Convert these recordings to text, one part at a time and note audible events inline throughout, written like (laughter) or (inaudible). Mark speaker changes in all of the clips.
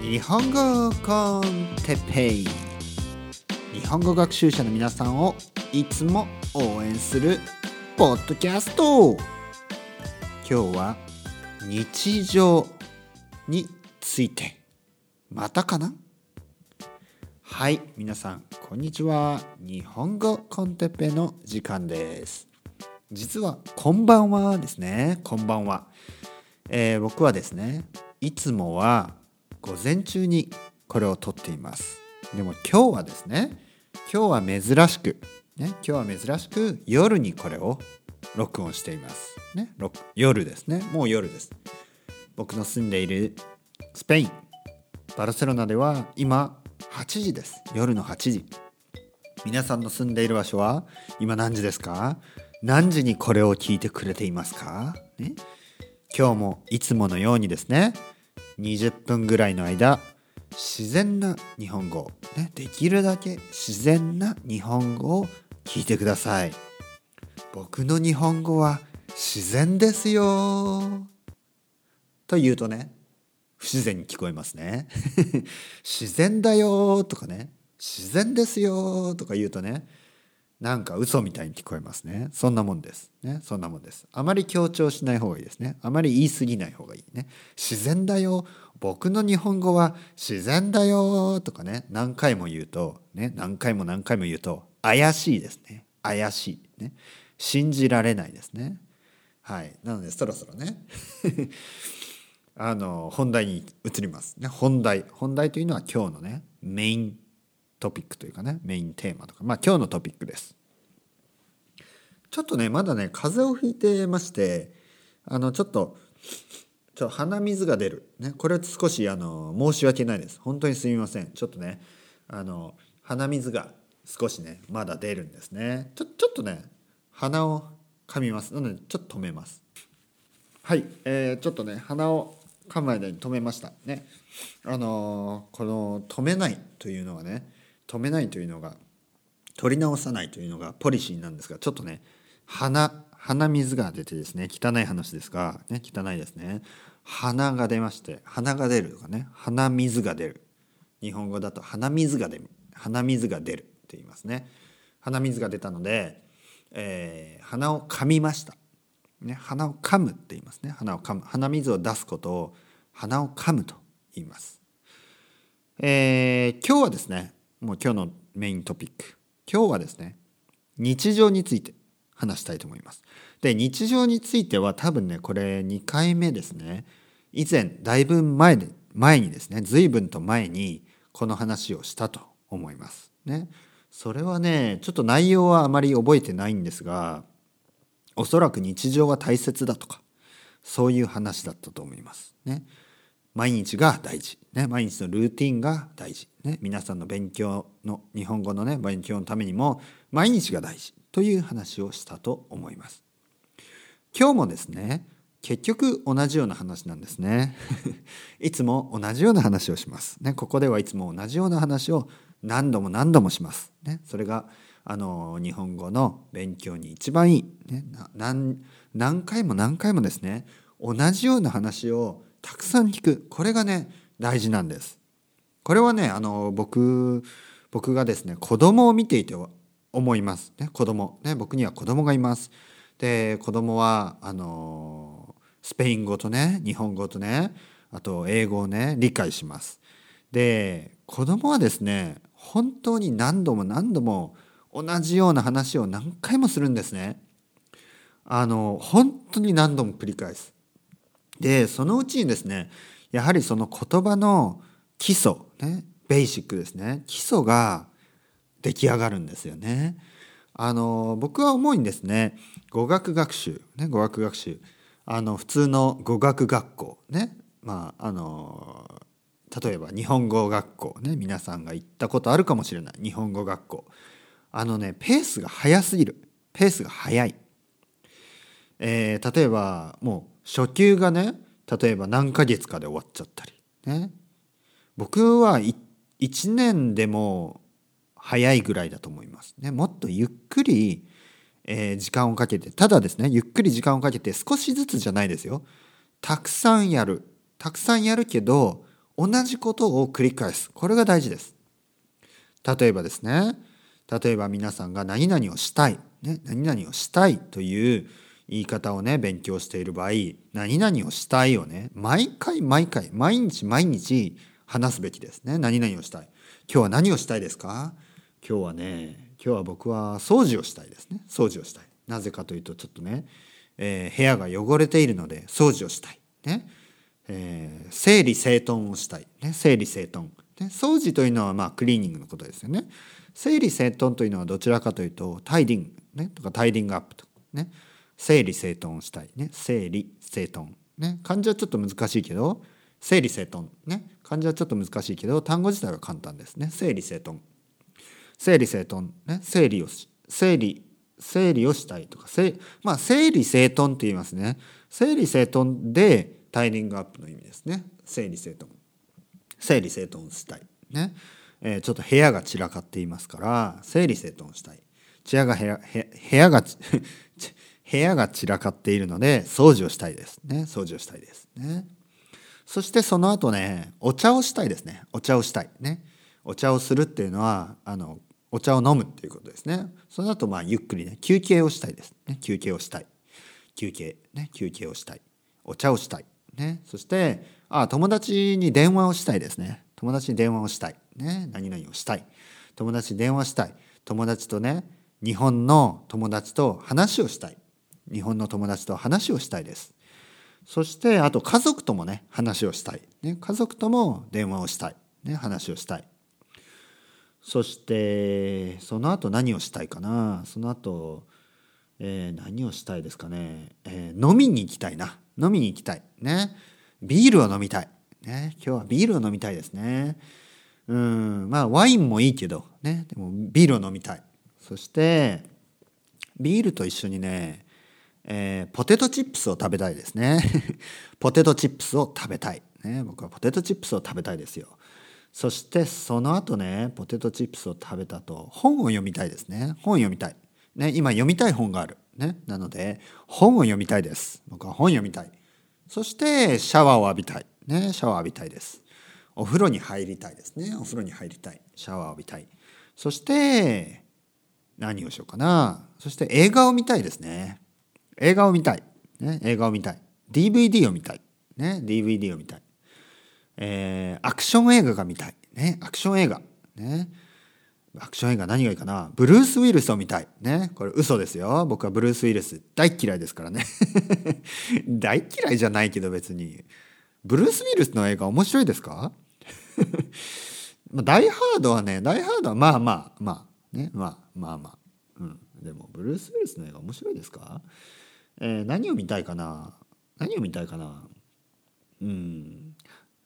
Speaker 1: 日本語コンテペイ。日本語学習者の皆さんをいつも応援するポッドキャスト。今日は日常について。またかな？はい皆さんこんにちは。日本語コンテッペの時間です。実はこんばんはですね。こんばんは、えー、僕はですねいつもは午前中にこれを撮っています。でも今日はですね今日は珍しくね今日は珍しく夜にこれを録音しています。ね夜ですね。もう夜です。僕の住んでいるスペインバルセロナでは今8時です。夜の8時。皆さんの住んでいる場所は今何時ですか？何時にこれを聞いてくれていますか、ね、今日もいつものようにですね20分ぐらいの間自然な日本語、ね、できるだけ自然な日本語を聞いてください。僕の日本語は自然ですよ。と言うとね不自然に聞こえますね。(laughs) 自然だよとかね自然ですよとか言うとねなんか嘘みたいに聞こえますね。そんなもんです。ね。そんなもんです。あまり強調しない方がいいですね。あまり言い過ぎない方がいいね。自然だよ。僕の日本語は自然だよとかね。何回も言うとね。何回も何回も言うと怪しいですね。怪しい。ね。信じられないですね。はい。なのでそろそろね。(laughs) あの本題に移ります。ね。本題。本題というのは今日のねメイントピックというかねメインテーマとか。まあ今日のトピックです。ちょっとねまだね風邪をひいてましてあのちょっとちょ鼻水が出る、ね、これは少しあの申し訳ないです。本当にすみません。ちょっとねあの鼻水が少しねまだ出るんですね。ちょちょっとね鼻を噛みます。なのでちょっと止めます。はい、えー、ちょっとね鼻を噛む間に止めました。ね。あのー、この止めないというのはね止めないというのが取り直さないというのがポリシーなんですがちょっとね鼻鼻水が出てですね汚い話ですが、ね、汚いですね。鼻が出まして鼻が出るとかね鼻水が出る。日本語だと鼻水が出る鼻水が出るって言いますね。鼻水が出たので、えー、鼻を噛みました、ね、鼻を噛むって言いますね。鼻を噛む。鼻水を出すことを鼻を噛むと言います、えー、今日はですねもう今日のメイントピック今日はですね日常について話したいと思います。で日常については多分ねこれ2回目ですね以前だいぶ前で前にですね随分と前にこの話をしたと思います。ね、それはねちょっと内容はあまり覚えてないんですがおそらく日常は大切だとかそういう話だったと思います。ね、毎日が大事、ね、毎日のルーティンが大事、ね、皆さんの勉強の日本語のね勉強のためにも毎日が大事という話をしたと思います。今日もですね結局同じような話なんですね。(laughs) いつも同じような話をします。ね、ここではいつも同じような話を何度も何度もします。ね、それがあの日本語の勉強に一番いい、ね、何何回も何回もですね同じような話をたくさん聞く。これがね大事なんです。これはねあの僕僕がですね子供を見ていて思います。ね子供。ね僕には子供がいます。で子供はあのスペイン語とね日本語とねあと英語をね理解します。で子供はですね本当に何度も何度も同じような話を何回もするんですね。あの本当に何度も繰り返す。でそのうちにですねやはりその言葉の基礎ねベーシックですね基礎が出来上がるんですよね。あの僕は思うんですね語学学習ね語学学習あの普通の語学学校ねまああの例えば日本語学校ね皆さんが行ったことあるかもしれない日本語学校。あのねペースが速すぎる。ペースが速い、えー、例えばもう初級がね例えば何ヶ月かで終わっちゃったりね。僕は1年でも早いぐらいだと思います。ねもっとゆっくり、えー、時間をかけてただですねゆっくり時間をかけて少しずつじゃないですよ。たくさんやる。たくさんやるけど同じことを繰り返す。これが大事です。例えばですね。例えば皆さんが何々をしたい、ね、何々をしたいという言い方をね勉強している場合何々をしたいをね。毎回毎回毎日毎日話すべきですね。何々をしたい。今日は何をしたいですか？今日はね今日は僕は掃除をしたいですね。掃除をしたい。なぜかというとちょっとね、えー、部屋が汚れているので掃除をしたい。ね、えー、整理整頓をしたい。ね。整理整頓。ね、掃除というのはまあクリーニングのことですよね。整理整頓というのはどちらかというとタイディング、ね、とかタイディングアップとかね。整理整頓したいね。整理整頓ね。漢字はちょっと難しいけど整理整頓ね。漢字はちょっと難しいけど単語自体は簡単ですね。整理整頓。整理整頓ね。整理を整理整理をしたいとかせまあ整理整頓って言いますね。整理整頓でタイディングアップの意味ですね。整理整頓。整理整頓したいね、えー、ちょっと部屋が散らかっていますから整理整頓したい。部屋が部屋部屋が部部屋が散らかっているので掃除をしたいですね。掃除をしたいですね。そしてその後ねお茶をしたいですね。お茶をしたいね。お茶をするっていうのはあのお茶を飲むっていうことですね。その後まあゆっくりね休憩をしたいですね。休憩をしたい。休憩ね休憩をしたい。お茶をしたいね。そしてあ友達に電話をしたいですね。友達に電話をしたい。ね何々をしたい。友達に電話したい。友達とね日本の友達と話をしたい。日本の友達と話をしたいです。そしてあと家族ともね話をしたい、ね、家族とも電話をしたい、ね、話をしたい。そしてその後何をしたいかな。その後、えー、何をしたいですかね、えー、飲みに行きたいな。飲みに行きたい。ね。ビールを飲みたい、ね、今日はビールを飲みたいですね。うん。まあワインもいいけどね。でもビールを飲みたい。そしてビールと一緒にねえー、ポテトチップスを食べたいですね。(laughs) ポテトチップスを食べたい、ね、僕はポテトチップスを食べたいですよ。そしてその後ねポテトチップスを食べた後本を読みたいですね。本を読みたい、ね、今読みたい本がある、ね、なので本を読みたいです。僕は本読みたい。そしてシャワーを浴びたい、ね、シャワー浴びたいです。お風呂に入りたいですね。お風呂に入りたい。シャワーを浴びたい。そして何をしようかな。そして映画を見たいですね。映画を見たい。ね、映画を見たい。DVD を見たい。ね、DVD を見たい。えー、アクション映画が見たい。ね、アクション映画。ね。アクション映画何がいいかなブルース・ウィルスを見たい。ね。これ嘘ですよ。僕はブルース・ウィルス大嫌いですからね。(laughs) 大嫌いじゃないけど別に。ブルース・ウィルスの映画面白いですか？(laughs) ダイハードはね、ダイハードはまあまあまあ、ね、まあまあまあ。うん。でも、ブルース・ウィルスの映画面白いですか？えー、何を見たいかな？何を見たいかな？うん、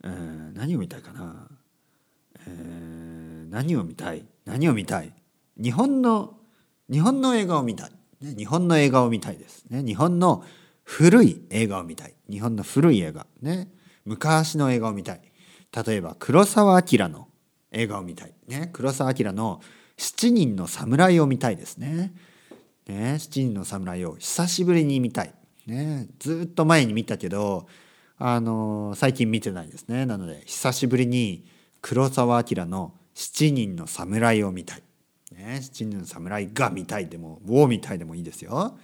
Speaker 1: えー、何を見たいかな、えー、何を見たい？何を見たい？日本の日本の映画を見たい、ね、日本の映画を見たいです、ね、日本の古い映画を見たい。日本の古い映画。ね昔の映画を見たい。例えば黒澤明の映画を見たい。ね黒澤明の7人の侍を見たいですね。ね、七人の侍を久しぶりに見たい。ね、ずっと前に見たけど、あの最近見てないですね。なので、久しぶりに黒澤明の七人の侍を見たい。ね、七人の侍が見たいでも、を見たいでもいいですよ。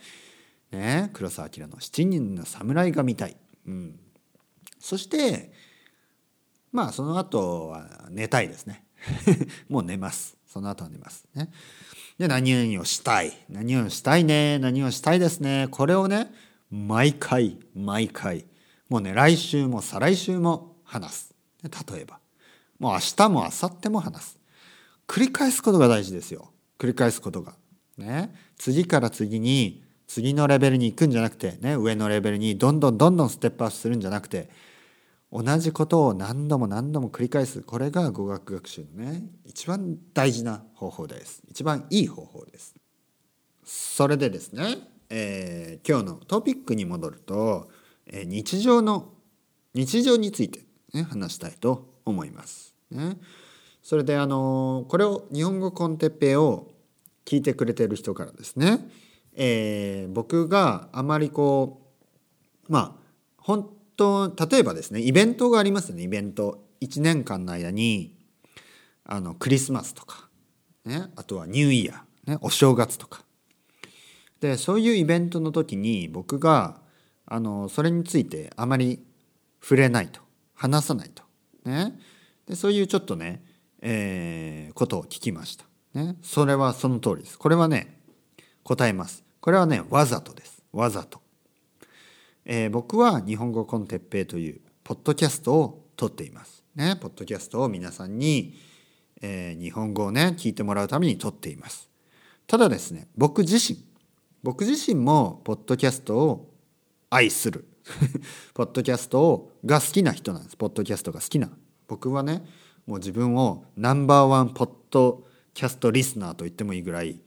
Speaker 1: ね、黒澤明の七人の侍が見たい。うん。そして、まあ、その後は寝たいですね。(laughs) もう寝ます。その後は寝ます。ね。で、何々をしたい？何をしたいね？何をしたいですね？これをね、毎回、毎回、もうね、来週も再来週も話す。例えば。もう明日も明後日も話す。繰り返すことが大事ですよ。繰り返すことが。ね。次から次に、次のレベルに行くんじゃなくて、ね、上のレベルにどんどんどんどんステップアップするんじゃなくて、同じことを何度も何度も繰り返す。これが語学学習のね一番大事な方法です。一番いい方法です。それでですね、えー、今日のトピックに戻ると、えー、日常の日常について、ね、話したいと思います、ね、それであのこれを日本語コンテッペイを聞いてくれてる人からですね、え、僕があまりこうまあ本と例えばですねイベントがありますよねイベント。1年間の間にあのクリスマスとか、ね、あとはニューイヤー、ね、お正月とか。でそういうイベントの時に僕があのそれについてあまり触れないと話さないと、ね、でそういうちょっとね、えー、ことを聞きました、ね、それはその通りです。これはね答えます。これはねわざとです。わざと、えー、僕は日本語コンテッペイというポッドキャストを撮っています。ねポッドキャストを皆さんに、えー、日本語をね聞いてもらうために撮っています。ただですね僕自身僕自身もポッドキャストを愛する。(laughs) ポッドキャストをが好きな人なんです。ポッドキャストが好きな。僕はねもう自分をナンバーワンポッドキャストリスナーと言ってもいいぐらい、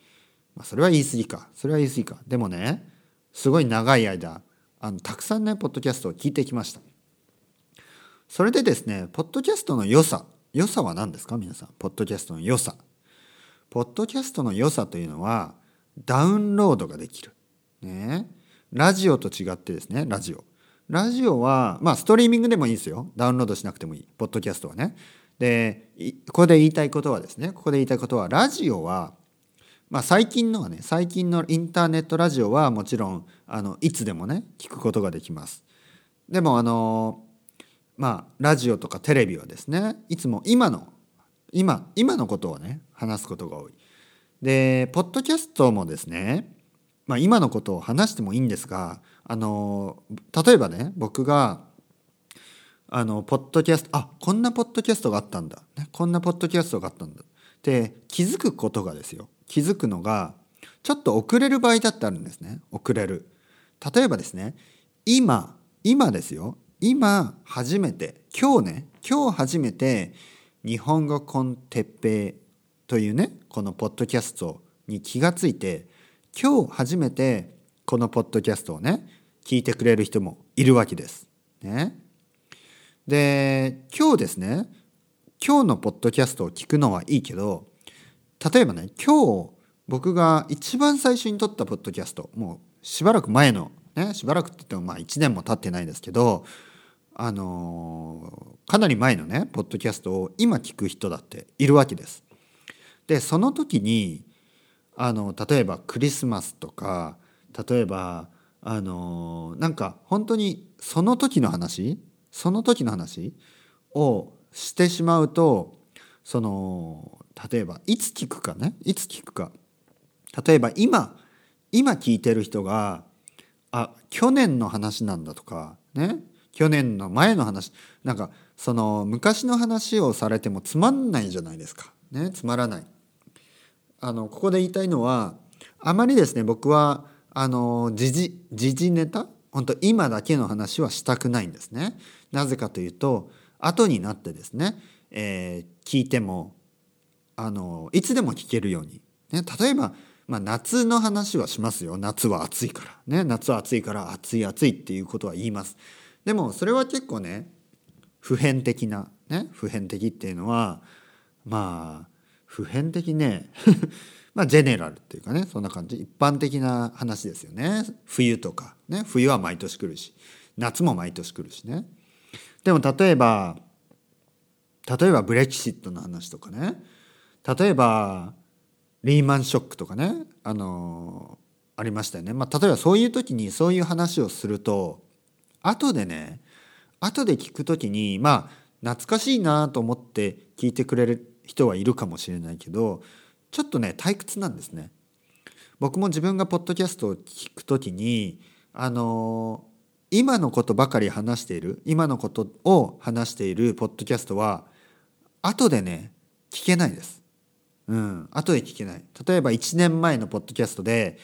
Speaker 1: まあ、それは言い過ぎか。それは言い過ぎか。でもねすごい長い間あのたくさんねポッドキャストを聞いてきました。それでですねポッドキャストの良さ良さは何ですか？皆さんポッドキャストの良さ。ポッドキャストの良さというのはダウンロードができる。ね。ラジオと違ってですねラジオ。ラジオはまあストリーミングでもいいですよ。ダウンロードしなくてもいい。ポッドキャストはね。でここで言いたいことはですねここで言いたいことはラジオはまあ最近のはね最近のインターネットラジオはもちろんあのいつでもね聞くことができます。でもあのまあラジオとかテレビはですねいつも今の今今のことをね話すことが多い。でポッドキャストもですねまあ、今のことを話してもいいんですがあの例えばね僕があのポッドキャストあこんなポッドキャストがあったんだ、ね、こんなポッドキャストがあったんだって気づくことがですよ。気づくのがちょっと遅れる場合だってあるんですね。遅れる。例えばですね今今ですよ。今初めて。今日ね。今日初めて日本語コンテッペイというねこのポッドキャストに気がついて今日初めてこのポッドキャストをね聞いてくれる人もいるわけです。ね、で今日ですね。今日のポッドキャストを聞くのはいいけど例えばね今日僕が一番最初に撮ったポッドキャストもうしばらく前のねしばらくって言ってもまあ1年も経ってないですけどあのー、かなり前のねポッドキャストを今聞く人だっているわけです。でその時にあの例えばクリスマスとか例えばあのなんか本当にその時の話その時の話をしてしまうとその例えばいつ聞くかね。いつ聞くか。例えば今今聞いてる人があ去年の話なんだとかね。去年の前の話。なんかその昔の話をされてもつまんないじゃないですか。ね。つまらない。あのここで言いたいのはあまりですね僕はあの時事時事ネタ本当今だけの話はしたくないんですね。なぜかというと後になってですね、えー、聞いてもあのいつでも聞けるように、ね、例えば、まあ、夏の話はしますよ。夏は暑いから、ね、夏は暑いから暑い暑いっていうことは言います。でもそれは結構ね普遍的な、ね、普遍的っていうのはまあ普遍的ね (laughs) まあジェネラルっていうかねそんな感じ。一般的な話ですよね。冬とか。ね冬は毎年来るし。夏も毎年来るしね。でも例えば例えばブレキシットの話とかね。例えばリーマンショックとかねあのありましたよね、まあ、例えばそういう時にそういう話をすると後でね後で聞く時にまあ懐かしいなと思って聞いてくれる人はいるかもしれないけどちょっとね退屈なんですね。僕も自分がポッドキャストを聞くときにあの今のことばかり話している今のことを話しているポッドキャストは後でね聞けないです。うん、後で聞けない。例えば1年前のポッドキャストで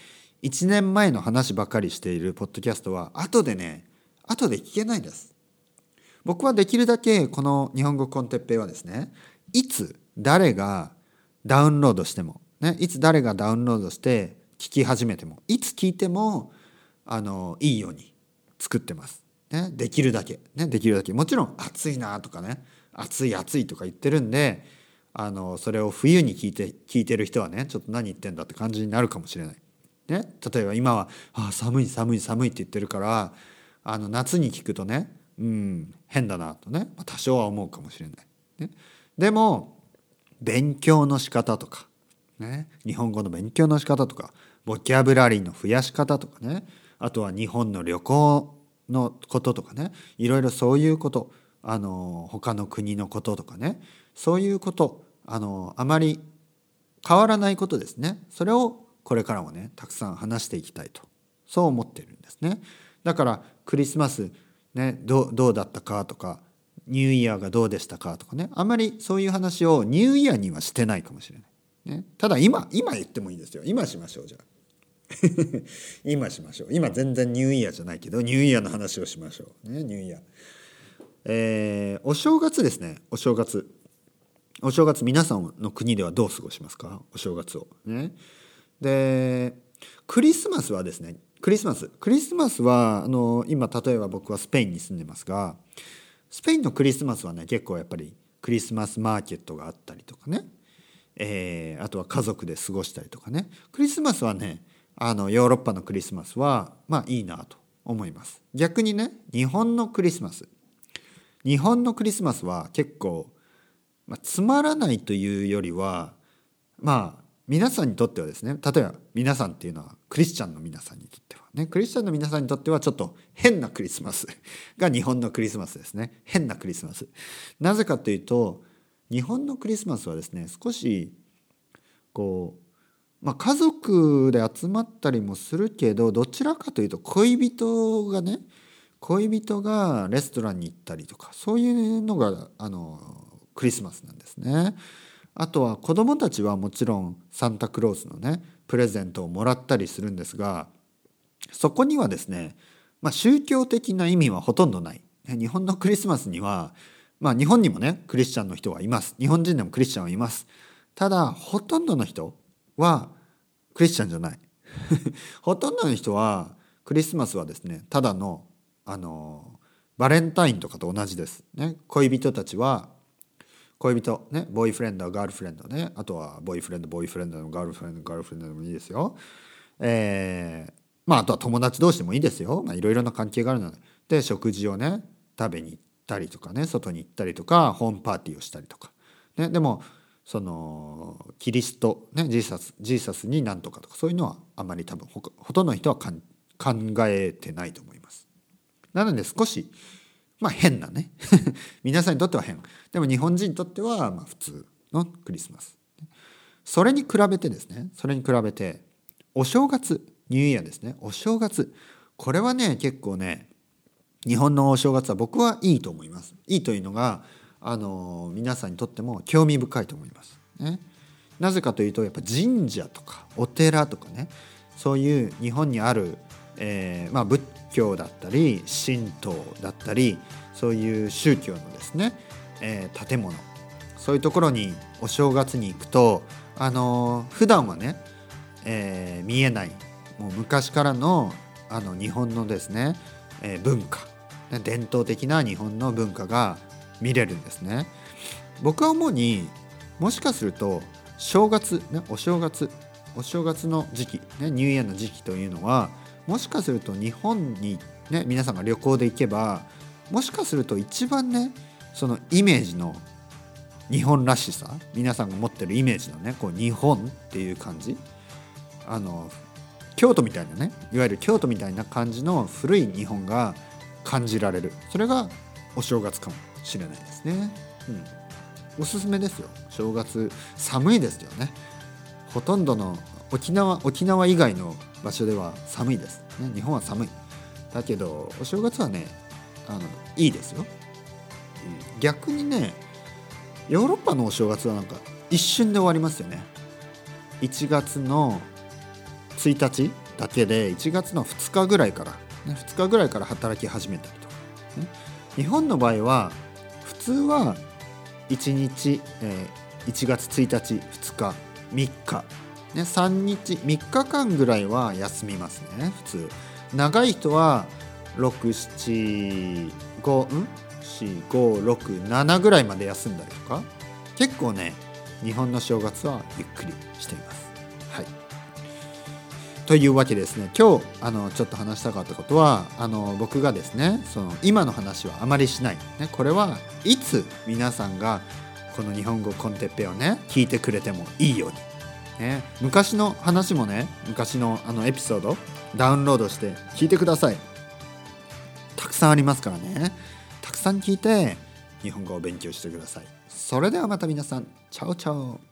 Speaker 1: 1年前の話ばかりしているポッドキャストは後でね後で聞けないです。僕はできるだけこの日本語コンテッペイはですねいつ誰がダウンロードしても、ね、いつ誰がダウンロードして聞き始めてもいつ聞いてもあのいいように作ってます。ね、できるだけ、ね、できるだけもちろん暑いなとかね暑い暑いとか言ってるんであのそれを冬に聞いて聞いてる人はねちょっと何言ってんだって感じになるかもしれない。ね、例えば今は「あ寒い寒い寒い」って言ってるからあの夏に聞くとねうん変だなとね。多少は思うかもしれない。ね、でも勉強の仕方とか、ね、日本語の勉強の仕方とかボキャブラリーの増やし方とかね。あとは日本の旅行のこととかね。いろいろそういうことあの他の国のこととかね。そういうことあのあまり変わらないことですね。それをこれからもねたくさん話していきたいと。そう思ってるんですね。だからクリスマスねどうだったかとかニューイヤーがどうでしたかとかね。あんまりそういう話をニューイヤーにはしてないかもしれない、ね、ただ今今言ってもいいですよ。今しましょうじゃあ。(laughs) 今しましょう。今全然ニューイヤーじゃないけどニューイヤーの話をしましょう。ねニューイヤー。えー、お正月ですね。お正月。お正月皆さんの国ではどう過ごしますか？お正月を。ね。でクリスマスはですねクリスマス。クリスマスはあの今例えば僕はスペインに住んでますがスペインのクリスマスはね結構やっぱりクリスマスマーケットがあったりとかね、えー、あとは家族で過ごしたりとかね。クリスマスはねあのヨーロッパのクリスマスはまあいいなと思います。逆にね日本のクリスマス。日本のクリスマスは結構、まあ、つまらないというよりはまあ皆さんにとってはですね例えば皆さんっていうのはクリスチャンの皆さんにとってはねクリスチャンの皆さんにとってはちょっと変なクリスマス (laughs) が日本のクリスマスですね。変なクリスマス。なぜかというと日本のクリスマスはですね少しこうまあ、家族で集まったりもするけどどちらかというと恋人がね恋人がレストランに行ったりとかそういうのがあのクリスマスなんですね。あとは子どもたちはもちろんサンタクロースのねプレゼントをもらったりするんですがそこにはですね、まあ、宗教的な意味はほとんどない。日本のクリスマスにはまあ日本にもねクリスチャンの人はいます日本人でもクリスチャンはいますただほとんどの人はクリスチャンじゃない (laughs) ほとんどの人はクリスマスはですねただのあのバレンタインとかと同じです、ね、恋人たちは恋人ねボーイフレンドガールフレンドねあとはボーイフレンドボーイフレンドのガールフレンドガールフレンドでもいいですよ。えー、まああとは友達同士でもいいですよ。いろいろな関係があるので。で食事をね食べに行ったりとかね外に行ったりとかホームパーティーをしたりとか、ね、でもそのキリスト、ね、ジーサスジーサスになんとかとかそういうのはあまり多分ほほとんどの人は考えてないと思います。なので少しまあ変なね (laughs) 皆さんにとっては変でも日本人にとってはま普通のクリスマス。それに比べてですねそれに比べてお正月ニューイヤーですねお正月これはね結構ね日本のお正月は僕はいいと思います。いいというのがあの皆さんにとっても興味深いと思います。ね、なぜかというとやっぱ神社とかお寺とかねそういう日本にある、えーまあ、仏教だったり神道だったりそういう宗教のですね、えー、建物そういうところにお正月に行くとあの普段はね、えー、見えないもう昔からのあの日本のですね、え、文化伝統的な日本の文化が見れるんですね。僕は主にもしかすると正月、ね、お正月お正月の時期、ね、ニューイヤーの時期というのはもしかすると日本に、ね、皆さんが旅行で行けばもしかすると一番ねそのイメージの日本らしさ皆さんが持ってるイメージのねこう日本っていう感じあの京都みたいなねいわゆる京都みたいな感じの古い日本が感じられる。それがお正月かもしれないですね。うん、おすすめですよ。正月寒いですよね。ほとんどの沖縄沖縄以外の場所では寒いです、ね、日本は寒い。だけどお正月はねあのいいですよ、うん、逆にねヨーロッパのお正月はなんか一瞬で終わりますよね。1月の1日だけで1月の2日ぐらいから、ね、2日ぐらいから働き始めたりとか、ね、日本の場合は普通は1日、えー、1月1日2日3日、ね、3日3日間ぐらいは休みますね普通。長い人は675ん？4567ぐらいまで休んだりとか。結構ね日本の正月はゆっくりしています。はい、というわけですね。今日あのちょっと話したかったことはあの僕がですねその今の話はあまりしない、ね、これはいつ皆さんがこの日本語コンテッペをね聞いてくれてもいいように、ね、昔の話もね昔のあのエピソードダウンロードして聞いてください。たくさんありますからね。たくさん聞いて日本語を勉強してください。それではまた皆さんチャオチャオ。